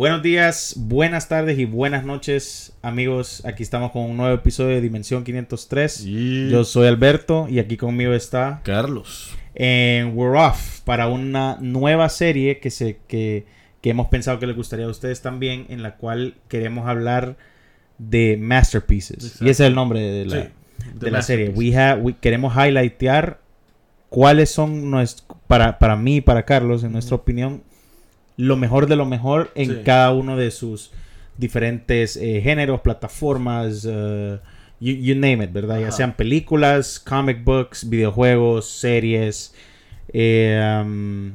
Buenos días, buenas tardes y buenas noches, amigos. Aquí estamos con un nuevo episodio de Dimensión 503. Y Yo soy Alberto y aquí conmigo está Carlos. en We're Off para una nueva serie que, se, que, que hemos pensado que les gustaría a ustedes también, en la cual queremos hablar de masterpieces. Exacto. Y ese es el nombre de la, Sí, de la serie. We have, we- queremos highlightear cuáles son, para, para mí y para Carlos, en nuestra opinión, lo mejor de lo mejor en Sí. cada uno de sus diferentes eh, géneros, plataformas, eh, you, you name it, ¿verdad? Ya sean películas, comic books, videojuegos, series, eh, um,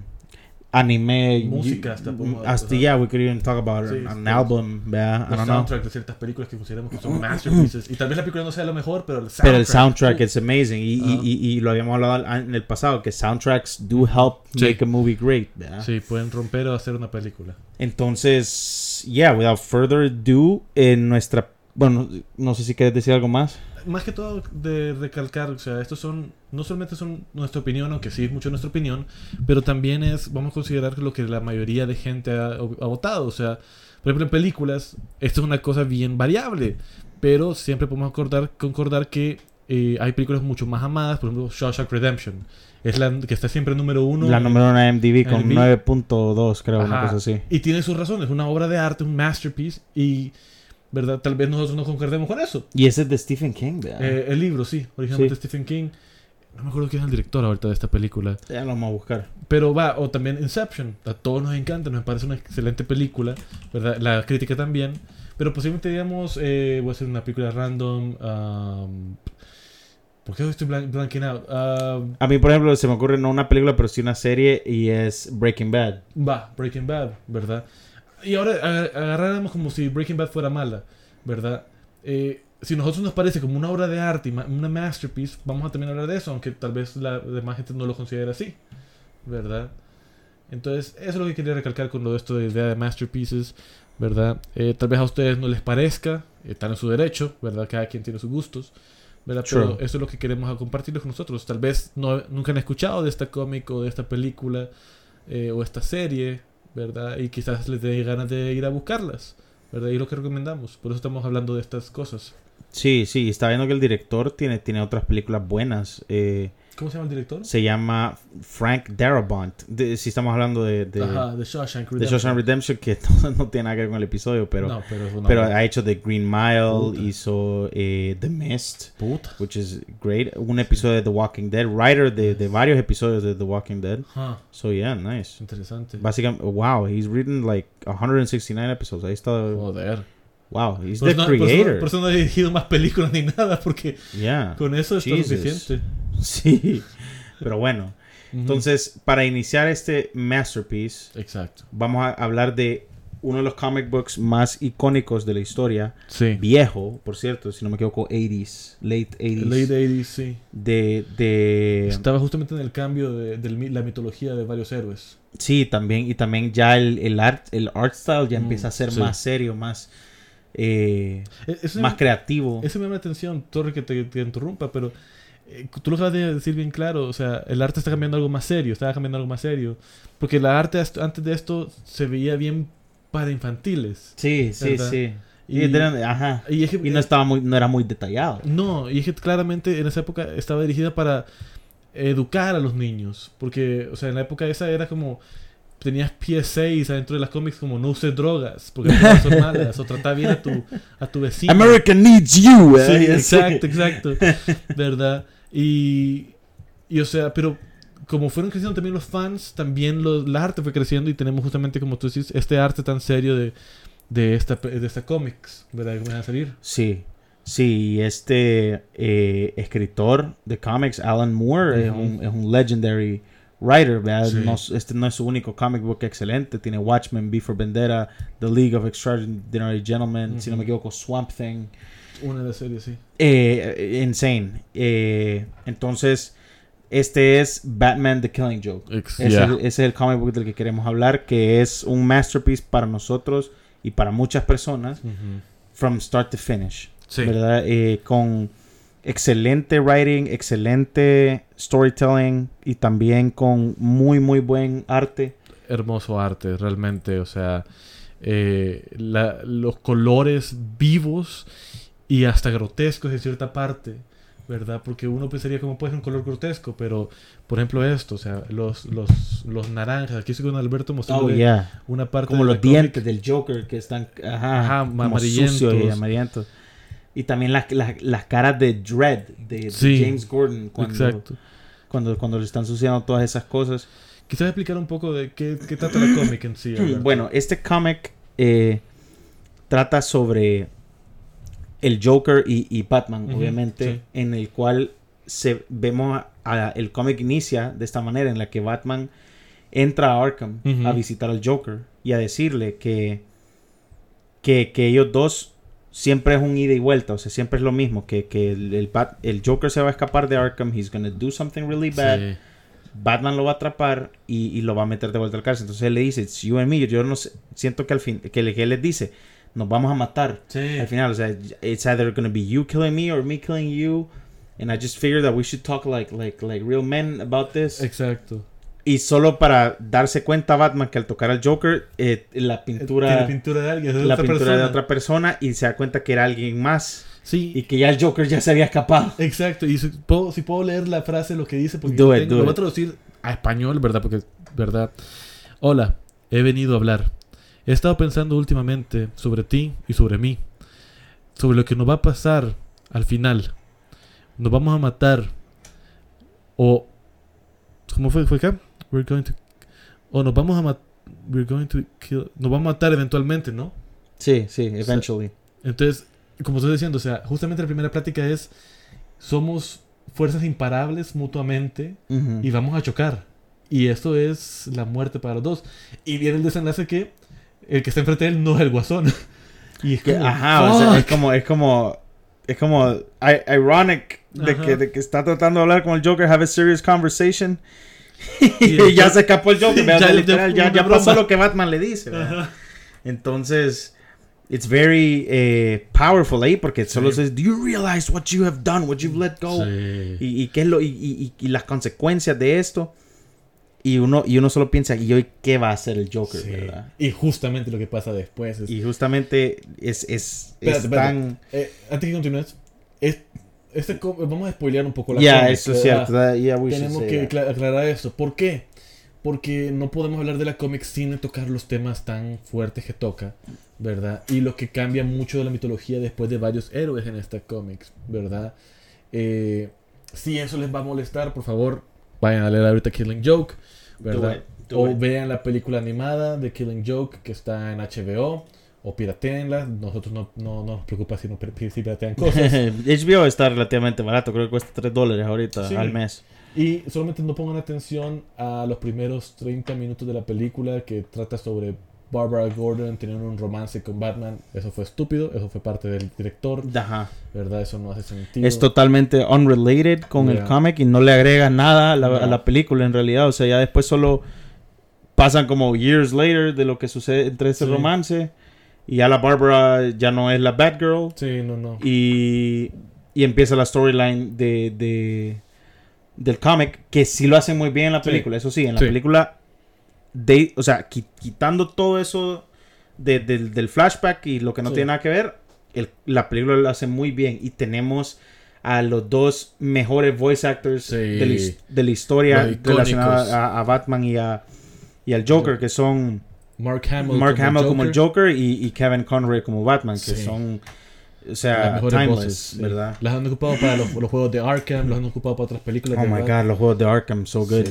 anime, Música hasta podemos- hasta yeah, we could even talk about Sí, an album, ¿verdad? I Los don't know. soundtracks de ciertas películas que consideramos que son masterpieces. Y tal vez la película no sea lo mejor, pero el soundtrack. Pero el soundtrack uh, es amazing. Y, y- Ajá. y- y lo habíamos hablado en el pasado, que soundtracks do help Sí. make a movie great. ¿verdad? Sí, pueden romper o hacer una película. Entonces, yeah, without further ado, en nuestra... Bueno, no sé si quieres decir algo más. Más que todo de recalcar, o sea, estos son, no solamente son nuestra opinión, aunque sí es mucho nuestra opinión, pero también es, vamos a considerar lo que la mayoría de gente ha, ha votado. O sea, por ejemplo, en películas, esto es una cosa bien variable, pero siempre podemos acordar, concordar que eh, hay películas mucho más amadas, por ejemplo, Shawshank Redemption, es la que está siempre número uno. la número uno de MDB con MDB. 9.2, creo, una Ajá. cosa así. Y tiene sus razones, una obra de arte, un masterpiece, y, ¿verdad? Tal vez nosotros no concordemos con eso. Y ese es de Stephen King, ¿verdad? Eh, el libro, sí, originalmente Sí. Stephen King. No me acuerdo quién es el director ahorita de esta película. ya lo vamos a buscar. Pero va, o también Inception. A todos nos encanta, nos parece una excelente película, ¿verdad? La crítica también. Pero posiblemente, digamos, eh, voy a hacer una película random. um, ¿Por qué estoy blan blanking out? Um, A mí, por ejemplo, se me ocurre no una película, pero sí una serie y es Breaking Bad. va, Breaking Bad, ¿verdad? Y ahora aga- agarráramos como si Breaking Bad fuera mala, ¿verdad? Eh, si a nosotros nos parece como una obra de arte una masterpiece, vamos a también hablar de eso, aunque tal vez la demás gente no lo considere así, ¿verdad? Entonces, eso es lo que quería recalcar con lo de esto de idea de masterpieces, ¿verdad? Eh, tal vez a ustedes no les parezca, eh, están en su derecho, ¿verdad? Cada quien tiene sus gustos, ¿verdad? Pero True. eso es lo que queremos compartirles con nosotros. Tal vez no, nunca han escuchado de esta cómic o de esta película eh, o esta serie, ¿verdad? Y quizás les dé ganas de ir a buscarlas, ¿verdad? Y es lo que recomendamos. Por eso estamos hablando de estas cosas. Sí, sí, está viendo que el director tiene, tiene otras películas buenas. Eh, ¿Cómo se llama el director? se llama Frank Darabont. De- si estamos hablando de, de, Ajá, de Shawshank de Redemption. Shawshank Redemption, que no, no tiene nada que ver con el episodio, pero, no, pero es pero ha hecho The Green Mile, Puta. hizo eh, The Mist, Puta. which is great. Un episodio de The Walking Dead, writer de, de varios episodios de The Walking Dead. Ajá, So yeah, nice. interesante. Básicamente, wow, he's written like 169 episodes. Ahí está. Joder. Wow, he's Por the eso, no, por, eso, creator. por eso no he dirigido más películas ni nada, porque Yeah. con eso Jesus. suficiente. Sí. Pero bueno, entonces, para iniciar este masterpiece, Exacto. vamos a hablar de uno de los comic books más icónicos de la historia. Sí. Viejo, por cierto, si no me equivoco, 80s, late 80s. Late 80s, sí. De, de... Estaba justamente en el cambio de, la mitología de varios héroes. Sí, también, y también ya el, el art, el art style ya Mm, empieza a ser sí. más serio, más, eh, E- más me- creativo. Eso me llama la atención, Torre, que te, te interrumpa, pero eh, tú lo acabas de decir bien claro, o sea, el arte está cambiando algo más serio, estaba cambiando algo más serio. Porque la arte antes de esto se veía bien para infantiles. Sí, sí, ¿Verdad? sí. Y, Y, ajá. y es que- Y no estaba muy, no era muy detallado. No, y es que claramente en esa época estaba dirigida para educar a los niños. Porque, o sea, en la época esa era como. Tenías PS6 adentro de las cómics como no uses drogas, porque son malas, o trata bien a tu, a tu vecino. America needs you, Sí, eh. exacto, exacto. ¿Verdad? Y, y, o sea, pero como fueron creciendo también los fans, también los, la arte fue creciendo y tenemos justamente, como tú dices, este arte tan serio de, de esta, de esta cómics, ¿verdad? Que van a salir. Sí, sí, este eh, escritor de cómics, Alan Moore, es, un, es un legendary writer, ¿verdad? Sí. No- este no es su único comic book excelente, tiene Watchmen, B for Vendetta, The League of Extraordinary Gentlemen, si no me equivoco, Swamp Thing, Una de las series, sí. eh, Insane. Eh, entonces, este es Batman The Killing Joke. Ese, es el- ese es el comic book del que queremos hablar, que es un masterpiece para nosotros y para muchas personas, from start to finish. Sí. ¿verdad? Eh, con excelente writing, excelente storytelling y también con muy, muy buen arte. Hermoso arte, realmente. O sea, eh, los colores vivos y hasta grotescos en cierta parte, ¿verdad? Porque uno pensaría cómo puede ser un color grotesco, pero por ejemplo esto, o sea, los, los, los naranjas, aquí estoy con Alberto mostrando oh, una parte como los dientes del Joker que están ajá, amarillentos. y también las, las, caras de Dread de, James Gordon cuando, cuando, cuando le están sucediendo todas esas cosas. Quizás explicar un poco de qué, qué trata la cómic en sí. Bueno, este cómic eh, trata sobre el Joker y, Batman, obviamente, en el cual se vemos el cómic inicia de esta manera, en la que Batman entra a Arkham a visitar al Joker y a decirle que, que, ellos dos siempre es un ida y vuelta, o sea, siempre es lo mismo, que, el, el, Joker se va a escapar de Arkham, he's gonna do something really bad. Batman lo va a atrapar y, lo va a meter de vuelta al cárcel. Entonces él le dice, It's you and me. Yo no sé, siento que al fin, que, él les dice, nos vamos a matar. Al final, o sea, it's either to be you killing me or me killing you. And I just figured that we should talk like, like, like real men about this. Exacto. Y solo para darse cuenta Batman que al tocar al Joker, eh, la pintura... La pintura de alguien, de la otra pintura persona. de otra persona y se da cuenta que era alguien más. Sí. Y que ya el Joker ya se había escapado. Exacto. Y si puedo, si puedo leer la frase, lo que dice, porque lo voy a traducir a español, ¿verdad? Porque, ¿verdad? Hola, he venido a hablar. He estado pensando últimamente sobre ti y sobre mí. Sobre lo que nos va a pasar al final. Nos vamos a matar. O... ¿Cómo fue, fue acá? We're going to... O nos vamos a matar... We're going to kill... Nos vamos a matar eventualmente, ¿no? Sí, sí, eventually. entonces, como estoy diciendo, o sea, justamente la primera plática es... Somos fuerzas imparables mutuamente y vamos a chocar. Y eso es la muerte para los dos. Y viene el desenlace que el que está enfrente de él no es el guasón. y es como, Ajá, es como, es como, es como ironic de que, de que, está tratando de hablar con el Joker, have a serious conversation. y, ya se escapó el Joker. ya, ya, pasó lo que Batman le dice. Entonces, it's very eh, powerful ahí porque solo dice do you realize what you have done what you've let go y, y, qué es lo y, y, las consecuencias de esto y uno y uno solo piensa y hoy qué va a hacer el Joker ¿verdad? y justamente lo que pasa después y justamente es es, tan eh, antes que continúes es, este, vamos a spoilear un poco la Ya, eso es cierto. Tenemos que aclarar eso. ¿Por qué? Porque no podemos hablar de la cómic sin tocar los temas tan fuertes que toca. ¿verdad? Y lo que cambia mucho de la mitología después de varios héroes en esta cómics, ¿verdad? Eh, si eso les va a molestar, por favor, vayan a leer ahorita Killing Joke, ¿verdad? o vean la película animada de Killing Joke que está en HBO. O pirateenla, nosotros no, no, nos preocupa si, no, si piratean cosas. HBO está relativamente barato, creo que cuesta 3 dólares ahorita al mes. Y solamente no pongan atención a los primeros 30 minutos de la película que trata sobre Barbara Gordon teniendo un romance con Batman, eso fue estúpido, eso fue parte del director. Ajá. ¿Verdad? Eso no hace sentido. Es totalmente unrelated con el cómic y no le agrega nada a la, película en realidad. O sea, ya después solo pasan como years later de lo que sucede entre ese romance. Y ya la Barbara ya no es la Batgirl. Sí, no, no. Y, y empieza la storyline de, de, del cómic, que sí lo hace muy bien en la película. Eso sí, en la película de, o sea, quitando todo eso del flashback y lo que no tiene nada que ver, la película lo hace muy bien y tenemos a los dos mejores voice actors de, la, historia relacionada a, Batman y, a, y al Joker, que son Mark Hamill, Mark como, Hamill como, el Joker. Y, Kevin Conroy como Batman, que son... O sea, timeless, ¿verdad? Las han ocupado para los, juegos de Arkham, los han ocupado para otras películas. Oh my god, los juegos de Arkham, so good.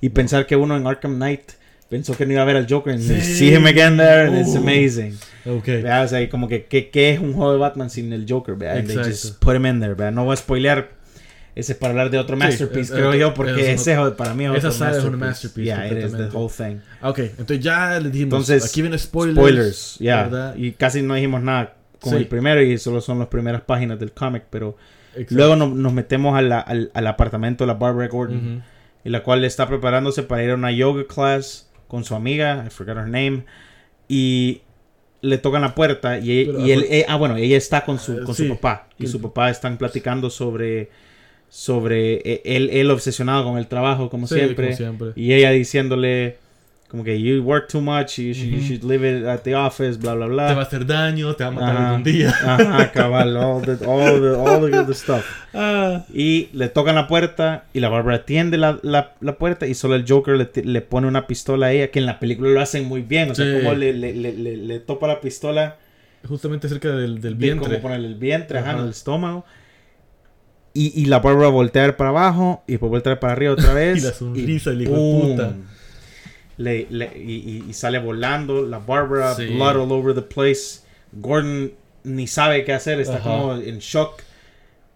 Y pensar que uno en Arkham Knight pensó que no iba a ver al Joker. Sí. See him again there, and it's uh. amazing. Okay. ¿Vea? O sea, como que, ¿qué, es un juego de Batman sin el Joker? ¿vea? And they just put him in there. ¿vea? No voy a spoilear ese para habar de otro masterpiece, creo yo, porque ese para mí es esa es un masterpiece. Yeah, it is the whole thing. Ok, entonces ya le dijimos, entonces, aquí vienen spoilers. Spoilers, yeah. Y casi no dijimos nada con el primero y solo son las primeras páginas del cómic, pero luego nos metemos al, al, apartamento de la Barbara Gordon, en la cual está preparándose para ir a una yoga class con su amiga, I forgot her name, y le tocan la puerta y, y él, eh, ah bueno, ella está con su, con su papá y su papá están platicando sobre sobre eh, él, él obsesionado con el trabajo como, siempre, y ella diciéndole como que you work too much, you should, you should live it at the office, bla, bla, bla. Te va a hacer daño, te va a matar algún día. Ajá, cabal, all the, all the, all the, stuff. Ah. Y le tocan la puerta y la Barbara atiende la, la, la puerta y solo el Joker le, le, pone una pistola a ella, que en la película lo hacen muy bien, o sea, como le, le, le, le, topa la pistola. Justamente cerca del, del vientre. Como ponerle el vientre, ajá, en el estómago. Y, y la Barbara voltea para abajo y después voltea para arriba otra vez. y la sonrisa, y, el hijo de puta le, le, y, y, sale volando. La Barbara, blood all over the place. Gordon ni sabe qué hacer, está como en shock.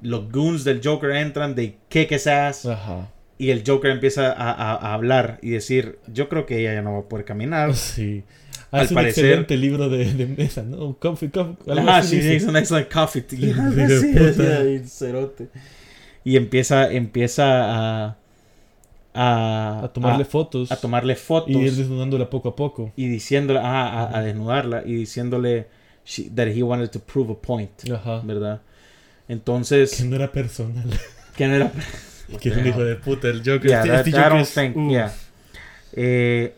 Los goons del Joker entran, de kick his ass. Y el Joker empieza a, a, a, hablar y decir: Yo creo que ella ya no va a poder caminar. Sí. Al un parecer, excelente libro de, de mesa, ¿no? Coffee, coffee. Ah, sí, es un excelente coffee. Sí, sí, y empieza, empieza a a, tomarle fotos. A tomarle fotos. Y ir desnudándola poco a poco. Y diciéndole, a, a, desnudarla y diciéndole that he wanted to prove a point. Ajá. ¿Verdad? Entonces. Que no era personal. Que no era. que es un hijo de puta, el Joker. Yeah, este that, Joker eh,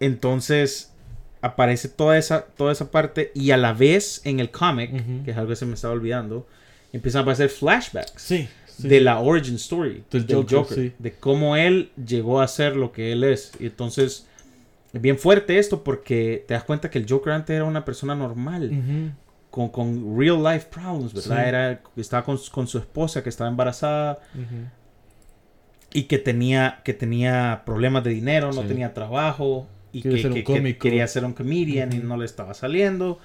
entonces aparece toda esa, toda esa parte y a la vez en el cómic, que es algo que se me estaba olvidando, empiezan a aparecer flashbacks. Sí de la origin story del, Joker, de cómo él llegó a ser lo que él es. Y entonces es bien fuerte esto porque te das cuenta que el Joker antes era una persona normal. con, con, real life problems, ¿verdad? Era, estaba con, con, su esposa que estaba embarazada y que tenía, que tenía problemas de dinero, no tenía trabajo y que, quería ser un comedian y no le estaba saliendo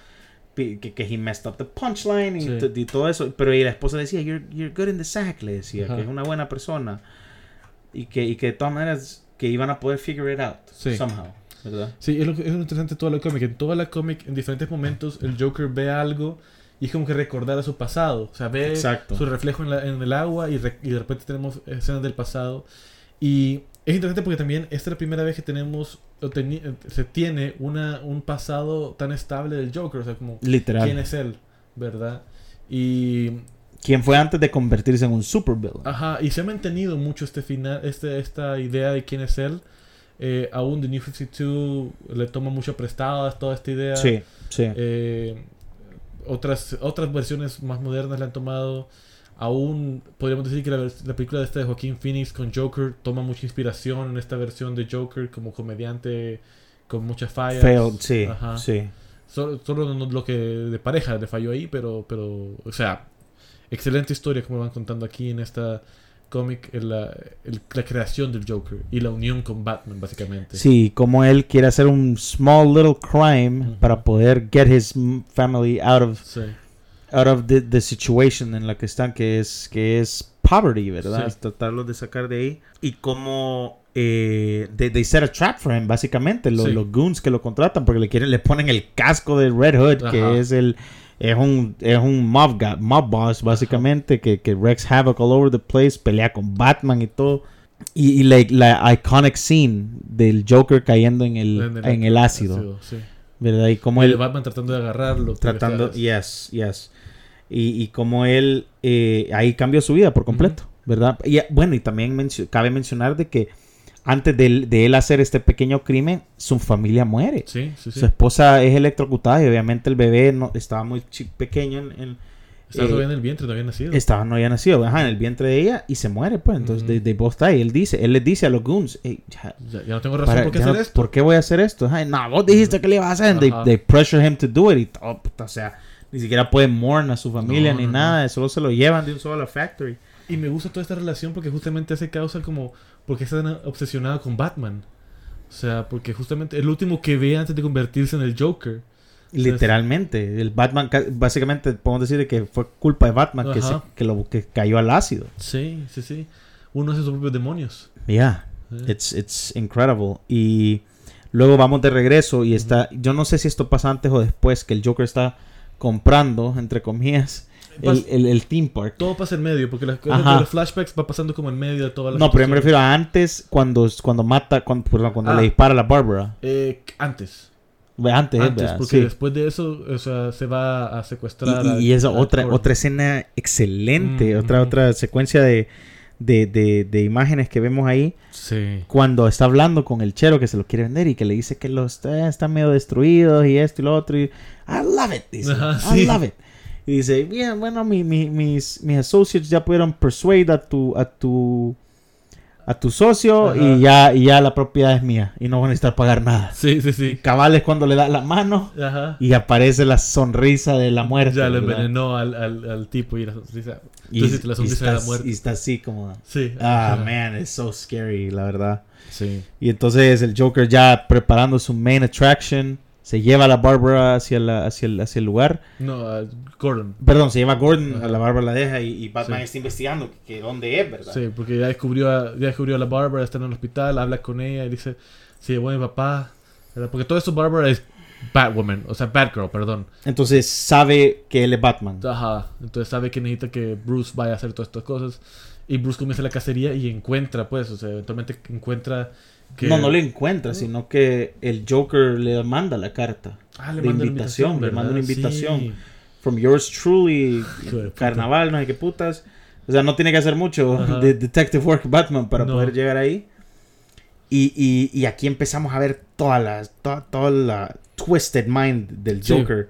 que, que he messed up the punchline y, todo eso. Pero y la esposa decía, you're, you're good in the sack, le decía, que es una buena persona. Y que, y que de todas maneras, que iban a poder figure it out somehow. ¿verdad? Sí, es lo, es lo interesante de toda la cómic. En toda la cómic, en diferentes momentos, el Joker ve algo y es como que recordar a su pasado. O sea, ve su reflejo en, la, en el agua y, y, de repente tenemos escenas del pasado. Y es interesante porque también esta es la primera vez que tenemos se tiene una, un pasado tan estable del Joker, o sea, como Literal. quién es él, ¿verdad? Y quién fue antes de convertirse en un supervillain. Ajá, y se ha mantenido mucho este final, este, esta idea de quién es él. Eh, aún The New 52 le toma mucho prestado toda esta idea. Sí, sí. Eh, otras, otras versiones más modernas le han tomado aún podríamos decir que la, película de esta de Joaquín Phoenix con Joker toma mucha inspiración en esta versión de Joker como comediante con muchas fallas. Failed, sí, sí. Solo, lo que de pareja le falló ahí, pero, pero, o sea, excelente historia como van contando aquí en esta cómic, la, la, creación del Joker y la unión con Batman, básicamente. Sí, como él quiere hacer un small little crime para poder get his family out of out of the, the, situation en la que están, que es, que es poverty, ¿verdad? Sí. Tratarlos de sacar de ahí. Y como eh, they, set a trap for him, básicamente, los, los goons que lo contratan, porque le quieren, le ponen el casco de Red Hood, que es el es un, es un mob, mob boss, básicamente, que, que Rex Havoc all over the place, pelea con Batman y todo. Y, y la, la, iconic scene del Joker cayendo en el, en el, en el ácido. sí. ¿Verdad? Y como el Batman tratando de agarrarlo. Tratando, yes, yes y, y como él eh, ahí cambió su vida por completo, ¿verdad? Y bueno, y también cabe mencionar de que antes de, de, él hacer este pequeño crimen, su familia muere. Sí, sí, sí. Su esposa es electrocutada y obviamente el bebé no, estaba muy pequeño en... estaba todavía en el vientre, no había nacido. Estaba, no había nacido, ajá, en el vientre de ella y se muere, pues. Entonces, de, de está ahí. Él dice, él les dice a los goons, ya, ya, no tengo razón por qué hacer esto. ¿Por qué voy a hacer esto? no, vos dijiste que le ibas a hacer. They, they, pressure him to do it. Y todo, o sea, ni siquiera pueden mourn a su familia ni nada, solo se lo llevan de un solo a la factory. Y me gusta toda esta relación porque justamente hace causa como porque están obsesionado con Batman. O sea, porque justamente el último que ve antes de convertirse en el Joker. Literalmente, el Batman básicamente podemos decir que fue culpa de Batman que, que lo que cayó al ácido. Sí, sí, sí. Uno hace sus propios demonios. Yeah. It's it's incredible y luego vamos de regreso y está yo no sé si esto pasa antes o después que el Joker está comprando, entre comillas, el, el, el, theme park. Todo pasa en medio, porque los flashbacks va pasando como en medio de toda la No, pero yo me refiero a antes, cuando, cuando mata, cuando, cuando ah. le dispara a la Barbara. Eh, antes. Antes, antes porque después de eso, o sea, se va a secuestrar. Y, y, esa otra, otra escena excelente, otra, otra secuencia de, de, de, de, imágenes que vemos ahí. Sí. Cuando está hablando con el chero que se lo quiere vender y que le dice que los eh, están medio destruidos y esto y lo otro. Y, I love it. Dice, I love it. Y dice, bien, bueno, mi, mi, mis, mis associates ya pudieron persuade a tu, a tu a tu socio y ya, y ya la propiedad es mía y no van a necesitar pagar nada. Sí, sí, sí. Cabal es cuando le da la mano y aparece la sonrisa de la muerte. Ya le envenenó al, al, al, tipo y la sonrisa. Entonces, la sonrisa de la muerte. Y está así como. Sí. Ah, man, es so scary, la verdad. Sí. Y entonces el Joker ya preparando su main attraction se lleva a la Bárbara hacia, la, hacia, el, hacia el lugar. No, a Gordon. Perdón, se lleva a Gordon, a la Bárbara la deja y, Batman está investigando que, dónde es, ¿verdad? Sí, porque ya descubrió a, ya descubrió a la Bárbara, está en el hospital, habla con ella y dice, sí, a mi papá. ¿verdad? Porque todo esto Bárbara es Batwoman, o sea, Batgirl, perdón. Entonces sabe que él es Batman. Ajá, entonces sabe que necesita que Bruce vaya a hacer todas estas cosas. Y Bruce comienza la cacería y encuentra, pues, o sea, eventualmente encuentra no, no le encuentra, sino que el Joker le manda la carta ah, le de manda invitación, le manda una invitación. From yours truly, carnaval, no sé qué putas. O sea, no tiene que hacer mucho de Detective Work Batman para poder llegar ahí. Y, y, aquí empezamos a ver toda la, toda, la twisted mind del Joker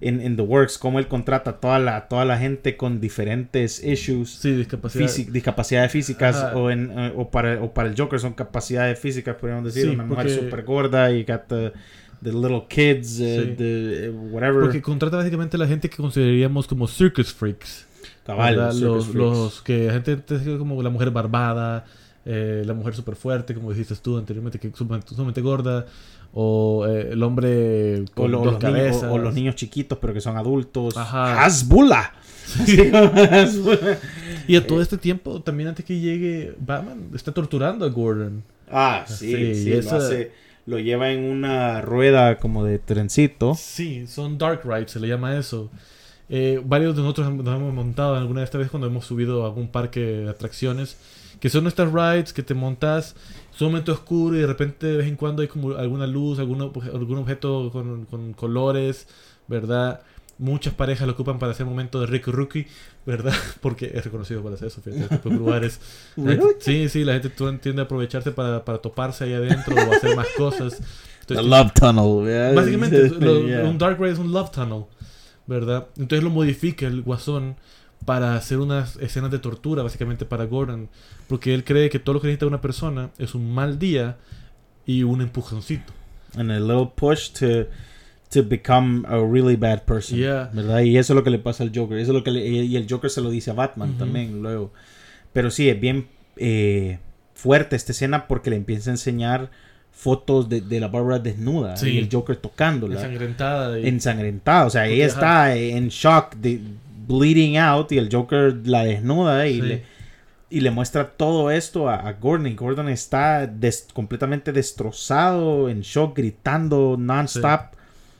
en, The Works, cómo él contrata a toda la, toda la gente con diferentes issues, sí, discapacidad. discapacidades físicas, o, en, eh, o, para, o para el Joker son capacidades físicas, podríamos decir, una mujer súper gorda y got the, little kids, uh, the, whatever. Porque contrata básicamente a la gente que consideraríamos como circus freaks. Cabal, los, los, que la gente como la mujer barbada, eh, la mujer súper fuerte, como dijiste tú anteriormente, que es sumamente gorda o eh, el hombre con o, los Niños, o, los niños chiquitos pero que son adultos. Ajá. ¡Hasbula! y a todo este tiempo, también antes que llegue Batman, está torturando a Gordon. Ah, sí, sí, lo, lleva en una rueda como de trencito. Sí, son dark rides, se le llama eso. Eh, varios de nosotros nos hemos montado alguna vez esta vez cuando hemos subido a algún parque de atracciones, que son estas rides que te montas es un momento oscuro y de repente de vez en cuando hay como alguna luz, algún, algún objeto con, con colores, ¿verdad? Muchas parejas lo ocupan para hacer momento de Rick Rookie, ¿verdad? Porque es reconocido para hacer eso, fíjate, este lugares. sí, sí, la gente tiende a aprovecharse para, para toparse ahí adentro o hacer más cosas. The Love Tunnel, Básicamente, un Dark Ride es un Love Tunnel, ¿verdad? Entonces lo modifica el guasón para hacer unas escenas de tortura, básicamente para Gordon, porque él cree que todo lo que necesita una persona es un mal día y un empujoncito. And a little push to, to become a really bad person. ¿verdad? Y eso es lo que le pasa al Joker. Eso es lo que y el Joker se lo dice a Batman también luego. Pero sí, es bien eh, fuerte esta escena porque le empieza a enseñar fotos de, de la Barbara desnuda y el Joker tocándola. Ensangrentada. Ensangrentada. O sea, ella está en shock de bleeding out y el Joker la desnuda y, le, y le muestra todo esto a, Gordon. Y Gordon está completamente destrozado, en shock, gritando non-stop.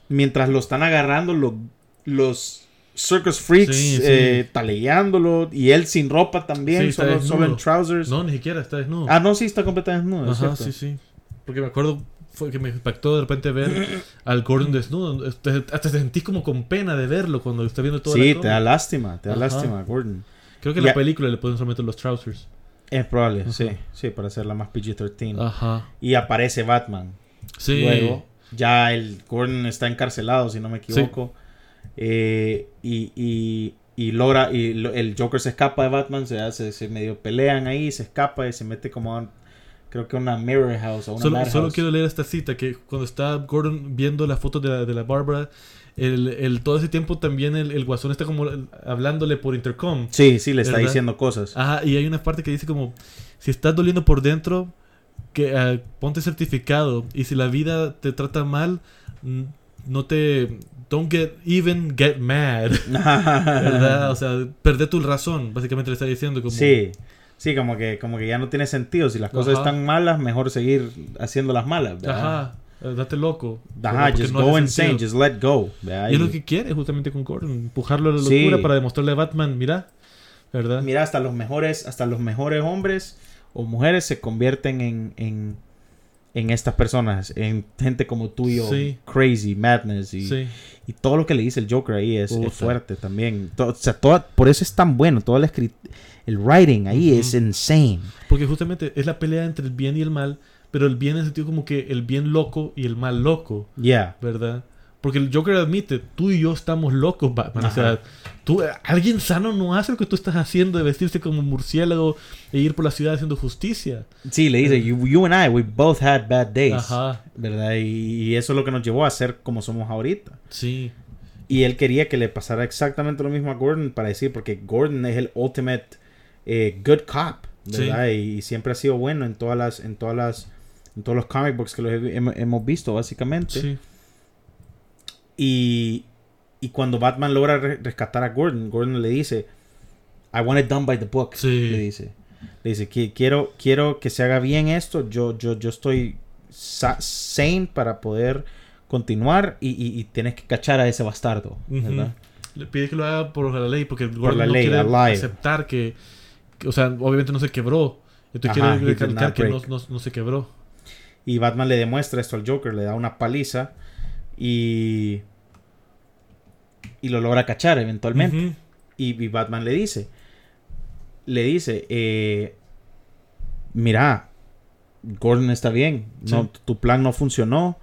Mientras lo están agarrando los circus freaks eh, taleándolo y él sin ropa también, solo, en trousers. No, ni siquiera está desnudo. Ah, no, sí, está completamente desnudo. Ajá, sí, sí. Porque me acuerdo fue que me impactó de repente ver al Gordon desnudo. Hasta te sentís como con pena de verlo cuando está viendo todo Sí, te da lástima, te da lástima, Gordon. Creo que en la película le pueden meter los trousers. Es probable, sí, sí, para hacerla más PG-13. Ajá. Y aparece Batman. Sí. Luego, ya el Gordon está encarcelado, si no me equivoco. Eh, y, y, y, logra, y el Joker se escapa de Batman, se, hace, se medio pelean ahí, se escapa y se mete como creo que una mirror house o una solo, solo quiero leer esta cita que cuando está Gordon viendo la foto de la, de la Barbara el, el, todo ese tiempo también el, el, guasón está como hablándole por intercom sí sí le está diciendo cosas. Ajá y hay una parte que dice como si estás doliendo por dentro que uh, ponte certificado y si la vida te trata mal no te don't get even get mad verdad o sea perde tu razón básicamente le está diciendo como sí Sí, como que, como que ya no tiene sentido. Si las cosas están malas, mejor seguir haciendo las malas. Ajá. Eh, date loco. Ajá, just go insane, just let go. Y es lo que quiere justamente con Gordon, empujarlo a la locura para demostrarle a Batman, mira, ¿verdad? Mira, hasta los mejores, hasta los mejores hombres o mujeres se convierten en, en, en estas personas, en gente como tú y yo, Crazy, Madness y, y, todo lo que le dice el Joker ahí es, fuerte también. o sea, por eso es tan bueno, todo el, el writing ahí es insane. Porque justamente es la pelea entre el bien y el mal, pero el bien en el sentido como que el bien loco y el mal loco. Ya. ¿Verdad? Porque el Joker admite, tú y yo estamos locos, Batman. O sea, tú, alguien sano no hace lo que tú estás haciendo de vestirse como murciélago e ir por la ciudad haciendo justicia. Sí, le dice, you, and I, we both had bad days. Ajá. ¿Verdad? Y, eso es lo que nos llevó a ser como somos ahorita. Sí. Y él quería que le pasara exactamente lo mismo a Gordon para decir, porque Gordon es el ultimate eh, good cop, ¿verdad? Y, siempre ha sido bueno en todas las, en todas las, en todos los comic books que los hemos visto, básicamente. Sí. Y, y cuando Batman logra rescatar a Gordon, Gordon le dice, I want it done by the book. Le dice. Le dice, quiero, quiero que se haga bien esto. Yo, yo, yo estoy sane para poder continuar y, y, tienes que cachar a ese bastardo. Le pide que lo haga por la ley porque Gordon la no quiere aceptar que, o sea, obviamente no se quebró. Entonces quiere recalcar que no, no, no se quebró. Y Batman le demuestra esto al Joker, le da una paliza y, y lo logra cachar eventualmente. y, Batman le dice, le dice, eh, mira, Gordon está bien, no, tu plan no funcionó,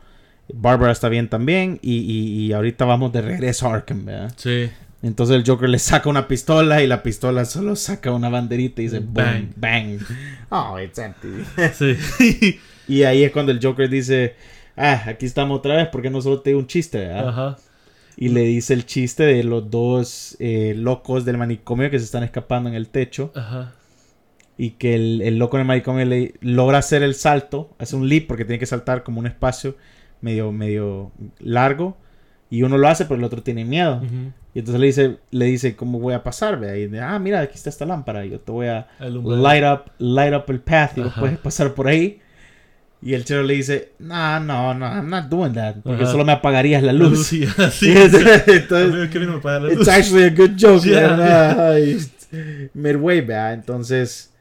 Barbara está bien también y, y, ahorita vamos de regreso a Arkham, Sí. Entonces el Joker le saca una pistola y la pistola solo saca una banderita y dice bang, bang. Oh, it's empty. Sí. y ahí es cuando el Joker dice, ah, aquí estamos otra vez porque no solo te digo un chiste, Ajá. Y le dice el chiste de los dos eh, locos del manicomio que se están escapando en el techo. Ajá. Y que el, el loco en el manicomio le logra hacer el salto, hace un leap porque tiene que saltar como un espacio medio, medio largo. Y uno lo hace, pero el otro tiene miedo. Y entonces le dice, le dice, ¿cómo voy a pasar? Y dice, ah, mira, aquí está esta lámpara. Yo te voy a light up, light up el path y lo puedes pasar por ahí. Y el chero le dice, no, no, no, I'm not doing that. Porque solo me apagarías la luz. Sí, sí. Entonces, ¿Qué vino la luz? It's actually a good joke. Yeah, Midway, vea. Entonces,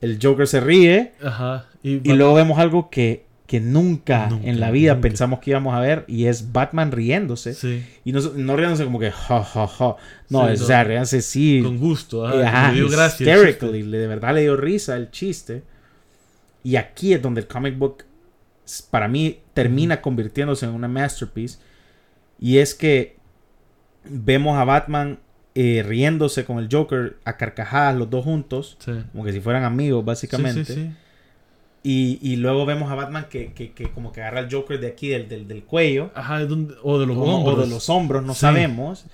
el Joker se ríe. Ajá. Y, luego vemos algo que, que nunca, en la vida pensamos que íbamos a ver. Y es Batman riéndose. Sí. Y no, no riéndose como que, ja, ja, ja. No, es, o sea, riéndose sí. Con gusto. Ajá. le dio gracia. De verdad le dio risa el chiste. Y aquí es donde el comic book, para mí, termina convirtiéndose en una masterpiece. Y es que vemos a Batman eh, riéndose con el Joker a carcajadas los dos juntos, como que si fueran amigos, básicamente. y, y, luego vemos a Batman que, que, que, como que agarra al Joker de aquí, del, del, del cuello. Ajá, o de los hombros. O de los hombros, no sabemos.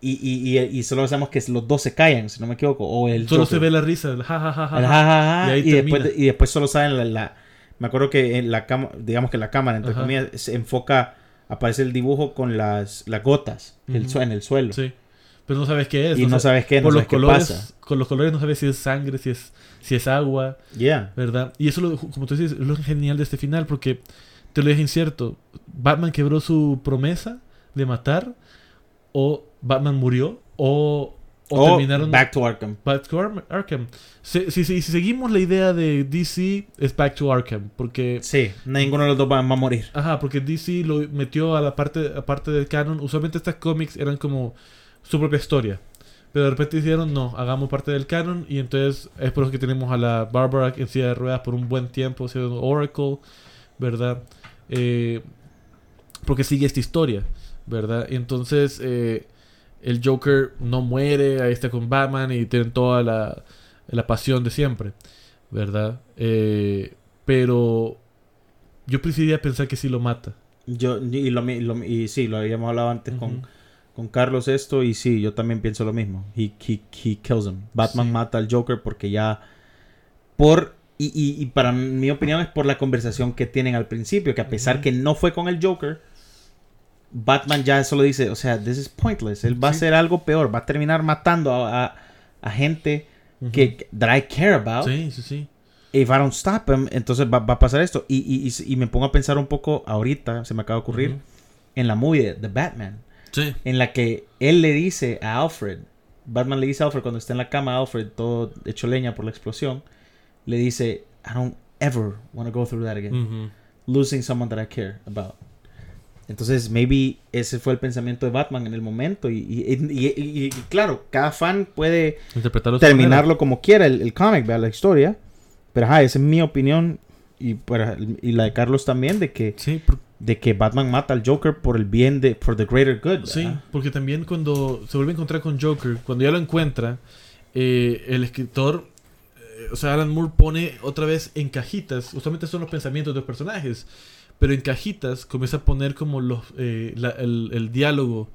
Y, y, y, solo sabemos que los dos se callan, si no me equivoco. O el solo se ve la risa, el ja, y, después, y después solo saben la, Me acuerdo que en la cámara, digamos que la cámara, entre comillas, se enfoca, aparece el dibujo con las, las gotas el, en el suelo. Sí. Pero no sabes qué es. Y no, sabes qué, no sabes qué pasa. Con los colores no sabes si es sangre, si es, si es agua. Ya. ¿Verdad? Y eso, como tú dices, es lo genial de este final porque te lo deja incierto. Batman quebró su promesa de matar o Batman murió o, o, terminaron Back to Arkham. Back to Arkham. Si, si, si, seguimos la idea de DC, es Back to Arkham. Porque. Sí, ninguno de los dos va, a morir. Ajá, porque DC lo metió a la parte, aparte del canon. Usualmente estas cómics eran como su propia historia. Pero de repente dijeron, no, hagamos parte del canon. Y entonces es por eso que tenemos a la Barbara en silla de ruedas por un buen tiempo, siendo Oracle, ¿verdad? Eh, porque sigue esta historia, ¿verdad? Entonces. Eh, el Joker no muere, ahí está con Batman y tienen toda la, la pasión de siempre, ¿verdad? Eh, pero yo preferiría pensar que sí lo mata. Yo, y, lo, y sí, lo habíamos hablado antes con, con Carlos esto, y sí, yo también pienso lo mismo. He, he, he kills him. Batman mata al Joker porque ya... Por y, y, para mi opinión es por la conversación que tienen al principio, que a pesar que no fue con el Joker, Batman ya solo dice, o sea, this is pointless. Él va a hacer algo peor, va a terminar matando a, a, gente que that I care about. Sí, sí, sí. If I don't stop him, entonces va, va a pasar esto. Y, y, y, me pongo a pensar un poco ahorita, se me acaba de ocurrir, en la movie de Batman. Sí. En la que él le dice a Alfred, Batman le dice a Alfred cuando está en la cama, Alfred todo hecho leña por la explosión, le dice, I don't, ever want to go through that again. Losing someone that I care about. Entonces, maybe ese fue el pensamiento de Batman en el momento. Y, y, claro, cada fan puede terminarlo como quiera, el, el cómic, la historia. Pero ajá, esa es mi opinión y, y la de Carlos también, de que, de que Batman mata al Joker por el bien de, for the greater good. Sí, porque también cuando se vuelve a encontrar con Joker, cuando ya lo encuentra, eh, el escritor, eh, o sea, Alan Moore pone otra vez en cajitas, justamente son los pensamientos de los personajes pero en cajitas comienza a poner como los eh, el, diálogo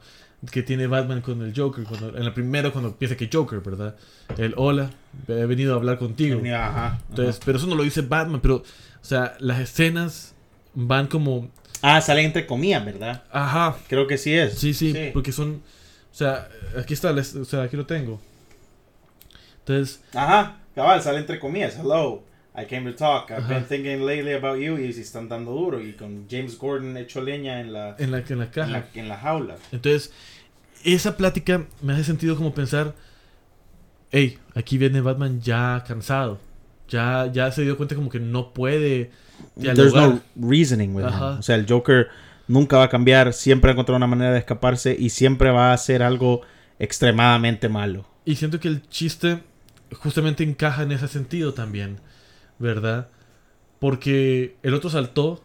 que tiene Batman con el Joker. Cuando, en la primera, cuando piensa que Joker, ¿verdad? El hola, he venido a hablar contigo. Entonces, pero eso no lo dice Batman, pero, o sea, las escenas van como. Ah, salen entre comillas, ¿verdad? Ajá. Creo que sí es. Sí, sí, porque son. O sea, aquí está, o sea, aquí lo tengo. Entonces. Ajá, cabal, sale entre comillas. Hello. I came to talk. I've been thinking lately about you y si están dando duro. Y con James Gordon hecho leña en la, en la, en la caja. En la, jaula. Entonces, esa plática me hace sentido como pensar, hey, aquí viene Batman ya cansado. Ya, ya se dio cuenta como que no puede There's no reasoning with him. O sea, el Joker nunca va a cambiar. Siempre va a encontrar una manera de escaparse y siempre va a hacer algo extremadamente malo. Y siento que el chiste justamente encaja en ese sentido también ¿verdad? Porque el otro saltó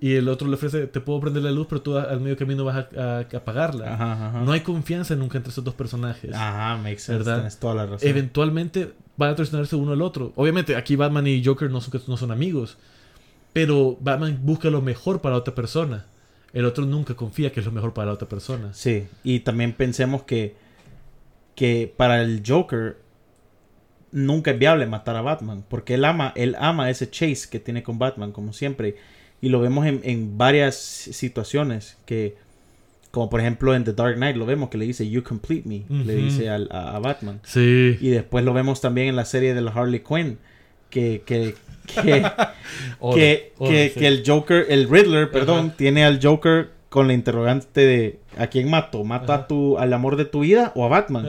y el otro le ofrece, te puedo prender la luz, pero tú al medio camino vas a, apagarla. No hay confianza nunca entre esos dos personajes. Ajá, makes sense. ¿verdad? Tienes toda la razón. Eventualmente van a traicionarse uno al otro. Obviamente, aquí Batman y Joker no son, no son amigos. Pero Batman busca lo mejor para otra persona. El otro nunca confía que es lo mejor para la otra persona. Sí, y también pensemos que, que para el Joker nunca es viable matar a Batman, porque él ama, él ama ese chase que tiene con Batman, como siempre, y lo vemos en, varias situaciones, que, como por ejemplo en The Dark Knight, lo vemos que le dice, You complete me, le dice a, Batman. Sí. Y después lo vemos también en la serie de la Harley Quinn, que, que, que, que, el Joker, el Riddler, perdón, tiene al Joker con la interrogante de ¿a quién mato? ¿Mato a tu, al amor de tu vida o a Batman?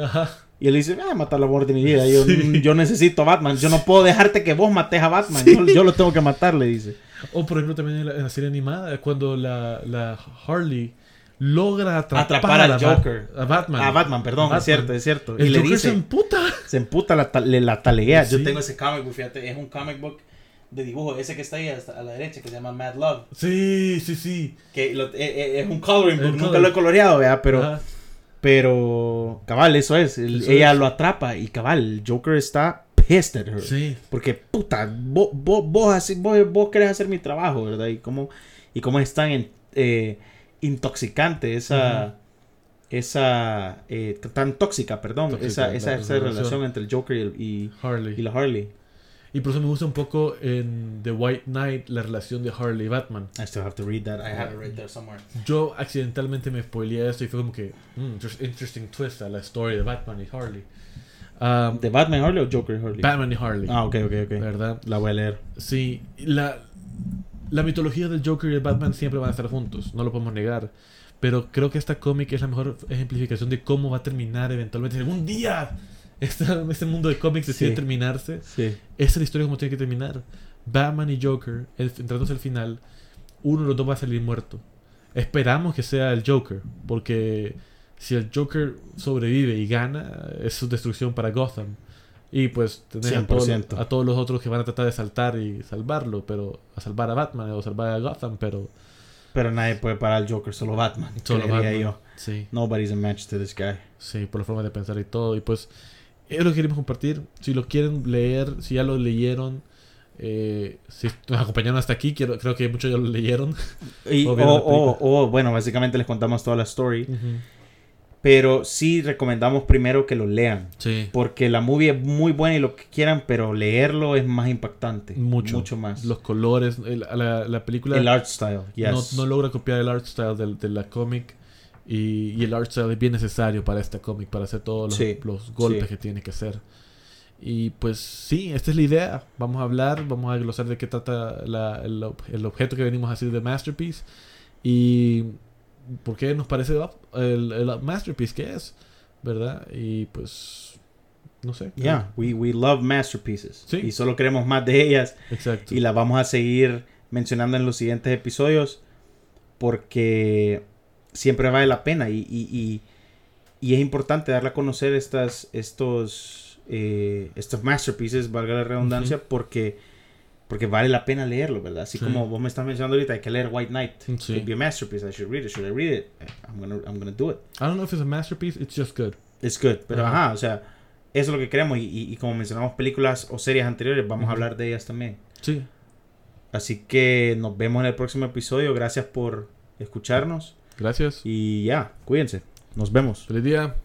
Y él dice, ah, matar la amor de mi vida. Yo, yo, necesito a Batman. Yo no puedo dejarte que vos mates a Batman. Yo, lo tengo que matar, le dice. O por ejemplo también en la, serie animada, cuando la, la Harley logra atrapar, al Joker. A Batman. A Batman, perdón, es cierto, es cierto. y le dice, se emputa. Se emputa, la, le la taleguea. Yo tengo ese comic book, fíjate, es un comic book de dibujo, ese que está ahí a la derecha, que se llama Mad Love. Sí, sí, sí. Que e, e, es, un coloring book, nunca lo he coloreado, ¿verdad? Pero... Pero, cabal, eso es. ella lo atrapa y cabal, el Joker está pissed at her. Sí. Porque, puta, vos, vos, vos, vos, querés hacer mi trabajo, ¿verdad? Y cómo, y cómo es tan eh, intoxicante esa. Esa. Eh, tan tóxica, perdón. esa, esa, relación. entre el Joker y, Harley. y la Harley. Y por eso me gusta un poco en The White Knight la relación de Harley y Batman. I still have to read that. I have it right there somewhere. Yo accidentalmente me spoileé esto y fue como que, mm, just interesting twist a la historia de Batman y Harley. Um, ¿De Batman y Harley o Joker y Harley? Batman y Harley. Ah, ok, ok, ok. ¿Verdad? La voy a leer. Sí, la, la mitología del Joker y el Batman siempre van a estar juntos, no lo podemos negar. Pero creo que esta cómic es la mejor ejemplificación de cómo va a terminar eventualmente. Algún día este mundo de cómics decide terminarse. Sí. Esa es la historia como tiene que terminar. Batman y Joker, entrándose al final, uno de los dos va a salir muerto. Esperamos que sea el Joker, porque si el Joker sobrevive y gana, es su destrucción para Gotham. Y pues tener a todos, a todos, los otros que van a tratar de saltar y salvarlo, pero a salvar a Batman o salvar a Gotham, pero... Pero nadie puede parar al Joker, solo Batman. Solo Batman. Yo. Sí. Nobody's a match to this guy. Sí, por la forma de pensar y todo. Y pues es lo que queremos compartir. Si lo quieren leer, si ya lo leyeron, eh, si nos acompañaron hasta aquí, quiero, creo que muchos ya lo leyeron. o, bueno, básicamente les contamos toda la story. Pero sí recomendamos primero que lo lean. Sí. Porque la movie es muy buena y lo que quieran, pero leerlo es más impactante. Mucho. Mucho más. Los colores, la, la, película... El art style, no, no, logra copiar el art style de, de la cómic y, el art style es bien necesario para este cómic, para hacer todos los, golpes que tiene que hacer. Y pues sí, esta es la idea. Vamos a hablar, vamos a glosar de qué trata el, objeto que venimos a hacer de Masterpiece. Y por qué nos parece el, Masterpiece que es, ¿verdad? Y pues no sé. Yeah, we, we love masterpieces. ¿Sí? Y solo queremos más de ellas. Exacto. Y las vamos a seguir mencionando en los siguientes episodios porque siempre vale la pena y, y, y, es importante darle a conocer estas, estos, eh, estos masterpieces, valga la redundancia, porque, porque vale la pena leerlo, ¿verdad? Así como vos me estás mencionando ahorita, hay que leer White Knight. Sí. Could be a masterpiece, I should read it, should I read it? I'm gonna, I'm gonna do it. I don't know if it's a masterpiece, it's just good. It's good, pero ajá, o sea, eso es lo que queremos y, y, como mencionamos películas o series anteriores, vamos a hablar de ellas también. Sí. Así que nos vemos en el próximo episodio. Gracias por escucharnos. Gracias. Y ya, cuídense. Nos vemos. Feliz día.